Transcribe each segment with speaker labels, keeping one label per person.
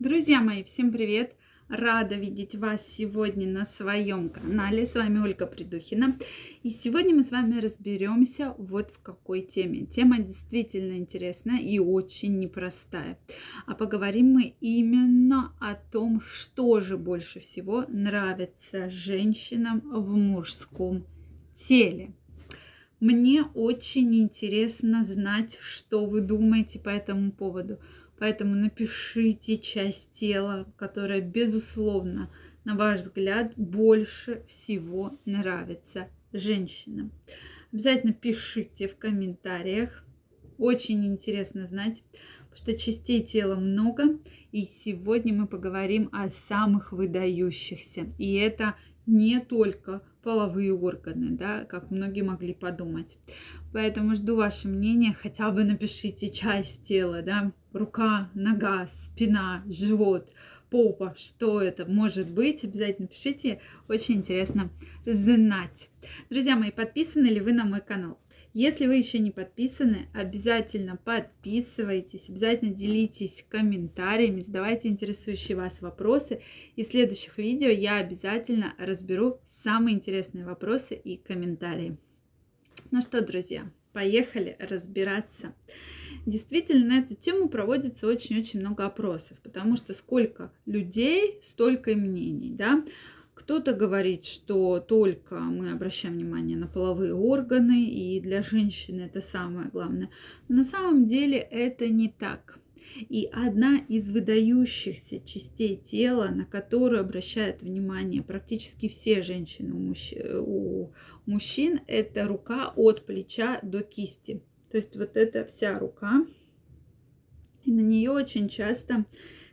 Speaker 1: Друзья мои, всем привет! Рада видеть вас сегодня на своем канале. С вами Ольга Придухина. И сегодня мы с вами разберемся вот в какой теме. Тема действительно интересная и очень непростая. А поговорим мы именно о том, что же больше всего нравится женщинам в мужском теле. Мне очень интересно знать, что вы думаете по этому поводу. Поэтому напишите часть тела, которая, безусловно, на ваш взгляд, больше всего нравится женщинам. Обязательно пишите в комментариях. Очень интересно знать, потому что частей тела много. И сегодня мы поговорим о самых выдающихся. И это не только половые органы, да, как многие могли подумать. Поэтому жду ваше мнение, хотя бы напишите часть тела, да, рука, нога, спина, живот, попа, что это может быть, обязательно пишите, очень интересно знать. Друзья мои, подписаны ли вы на мой канал? Если вы еще не подписаны, обязательно подписывайтесь, обязательно делитесь комментариями, задавайте интересующие вас вопросы. И в следующих видео я обязательно разберу самые интересные вопросы и комментарии. Ну что, друзья, поехали разбираться. Действительно, на эту тему проводится очень-очень много опросов, потому что сколько людей, столько и мнений, да. Кто-то говорит, что только мы обращаем внимание на половые органы, и для женщины это самое главное. Но на самом деле это не так. И одна из выдающихся частей тела, на которую обращают внимание практически все женщины у, мужч... у мужчин, это рука от плеча до кисти. То есть вот эта вся рука. И на нее очень часто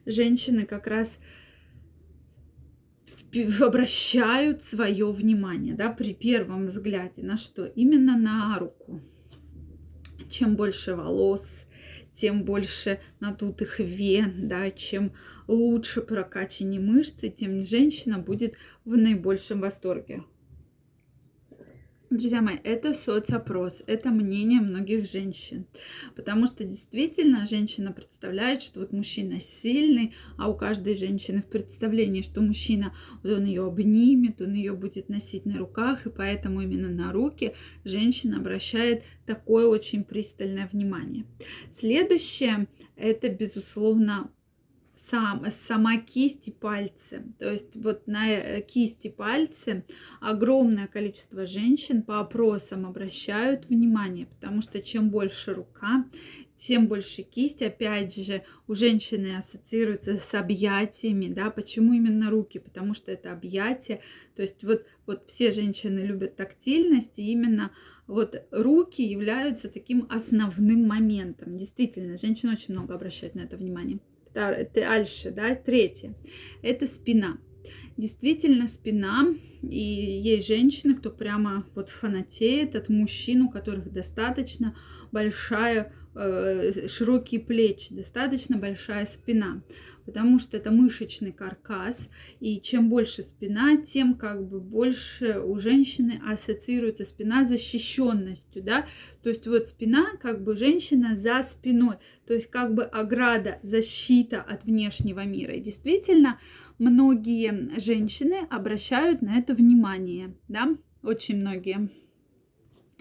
Speaker 1: женщины как раз обращают свое внимание, да, при первом взгляде на что? Именно на руку. Чем больше волос, тем больше надутых вен, да, чем лучше прокачанные мышцы, тем женщина будет в наибольшем восторге. Друзья мои, это соцопрос, это мнение многих женщин. Потому что действительно женщина представляет, что вот мужчина сильный, а у каждой женщины в представлении, что мужчина, вот он ее обнимет, он ее будет носить на руках, и поэтому именно на руки женщина обращает такое очень пристальное внимание. Следующее, это, безусловно, сам, сама кисть и пальцы. То есть вот на э, кисти пальцы огромное количество женщин по опросам обращают внимание, потому что чем больше рука, тем больше кисть. Опять же, у женщины ассоциируется с объятиями, да, почему именно руки? Потому что это объятия. То есть вот, вот все женщины любят тактильность, и именно вот руки являются таким основным моментом. Действительно, женщины очень много обращают на это внимание дальше, да, третье, это спина. Действительно, спина, и есть женщины, кто прямо вот фанатеет от мужчин, у которых достаточно большая, широкие плечи, достаточно большая спина потому что это мышечный каркас, и чем больше спина, тем как бы больше у женщины ассоциируется спина защищенностью, да, то есть вот спина, как бы женщина за спиной, то есть как бы ограда, защита от внешнего мира. И действительно, многие женщины обращают на это внимание, да, очень многие,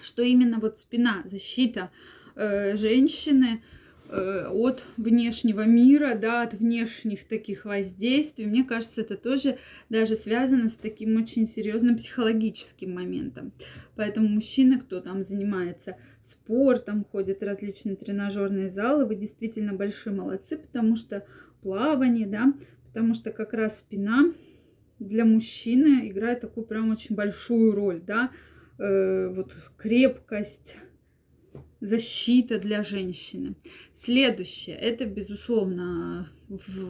Speaker 1: что именно вот спина, защита э, женщины, Э, от внешнего мира, да, от внешних таких воздействий. Мне кажется, это тоже даже связано с таким очень серьезным психологическим моментом. Поэтому мужчины, кто там занимается спортом, ходит в различные тренажерные залы, вы действительно большие молодцы, потому что плавание, да, потому что как раз спина для мужчины играет такую прям очень большую роль, да, э, вот крепкость, защита для женщины. Следующее, это безусловно,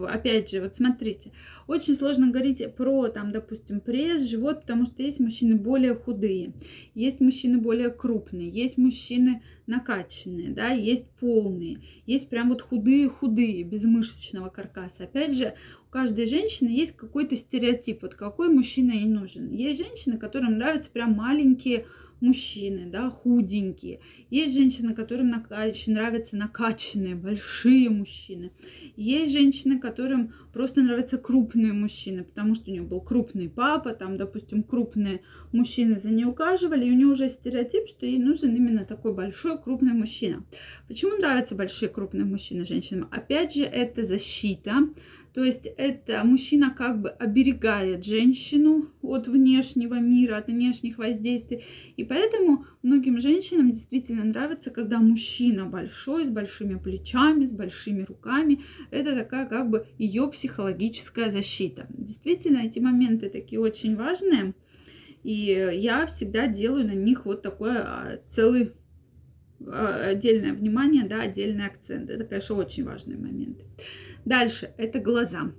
Speaker 1: опять же, вот смотрите, очень сложно говорить про, там, допустим, пресс, живот, потому что есть мужчины более худые, есть мужчины более крупные, есть мужчины накачанные, да, есть полные, есть прям вот худые-худые, без мышечного каркаса. Опять же, у каждой женщины есть какой-то стереотип, вот какой мужчина ей нужен. Есть женщины, которым нравятся прям маленькие, мужчины, да, худенькие. Есть женщины, которым нравятся накачанные, большие мужчины. Есть женщины, которым просто нравятся крупные мужчины, потому что у нее был крупный папа, там, допустим, крупные мужчины за ней ухаживали, и у нее уже стереотип, что ей нужен именно такой большой, крупный мужчина. Почему нравятся большие, крупные мужчины женщинам? Опять же, это защита, то есть это мужчина как бы оберегает женщину от внешнего мира, от внешних воздействий. И поэтому многим женщинам действительно нравится, когда мужчина большой, с большими плечами, с большими руками. Это такая как бы ее психологическая защита. Действительно, эти моменты такие очень важные. И я всегда делаю на них вот такое а, целый а, отдельное внимание, да, отдельный акцент. Это, конечно, очень важные моменты. Дальше это глаза.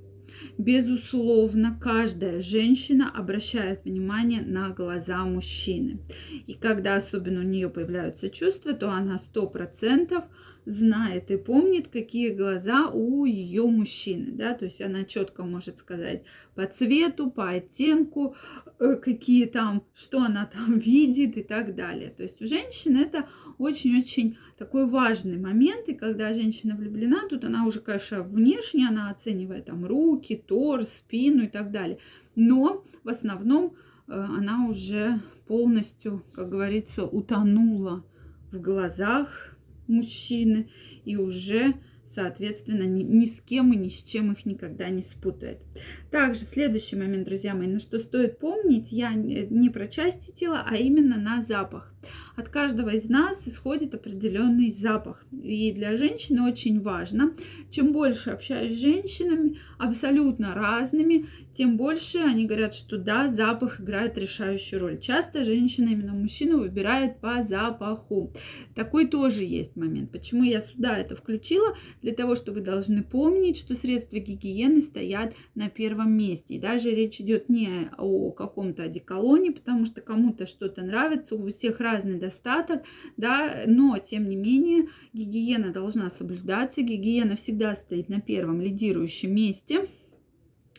Speaker 1: Безусловно, каждая женщина обращает внимание на глаза мужчины. И когда особенно у нее появляются чувства, то она сто процентов знает и помнит, какие глаза у ее мужчины, да, то есть она четко может сказать по цвету, по оттенку, э, какие там, что она там видит и так далее. То есть у женщин это очень-очень такой важный момент, и когда женщина влюблена, тут она уже, конечно, внешне она оценивает там руки, торс, спину и так далее, но в основном э, она уже полностью, как говорится, утонула в глазах мужчины и уже соответственно, ни, ни с кем и ни с чем их никогда не спутает. Также следующий момент, друзья мои, на что стоит помнить, я не про части тела, а именно на запах. От каждого из нас исходит определенный запах. И для женщины очень важно, чем больше общаюсь с женщинами, абсолютно разными, тем больше они говорят, что да, запах играет решающую роль. Часто женщина именно мужчину выбирает по запаху. Такой тоже есть момент. Почему я сюда это включила? Для того, что вы должны помнить, что средства гигиены стоят на первом месте. И даже речь идет не о каком-то одеколоне, потому что кому-то что-то нравится, у всех разный недостаток, да, но тем не менее гигиена должна соблюдаться, гигиена всегда стоит на первом лидирующем месте.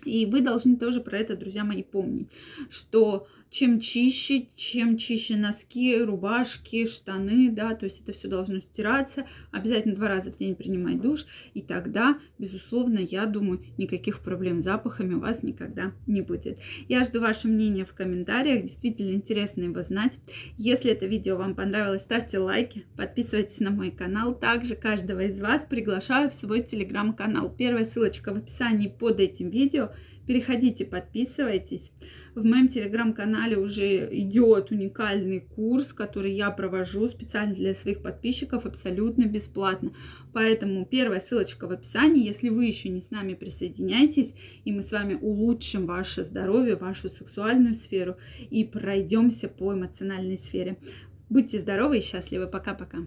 Speaker 1: И вы должны тоже про это, друзья мои, помнить, что чем чище, чем чище носки, рубашки, штаны, да, то есть это все должно стираться, обязательно два раза в день принимать душ, и тогда, безусловно, я думаю, никаких проблем с запахами у вас никогда не будет. Я жду ваше мнение в комментариях, действительно интересно его знать. Если это видео вам понравилось, ставьте лайки, подписывайтесь на мой канал. Также каждого из вас приглашаю в свой телеграм-канал. Первая ссылочка в описании под этим видео. Переходите, подписывайтесь. В моем телеграм-канале уже идет уникальный курс, который я провожу специально для своих подписчиков абсолютно бесплатно. Поэтому первая ссылочка в описании. Если вы еще не с нами присоединяйтесь, и мы с вами улучшим ваше здоровье, вашу сексуальную сферу и пройдемся по эмоциональной сфере. Будьте здоровы и счастливы. Пока-пока.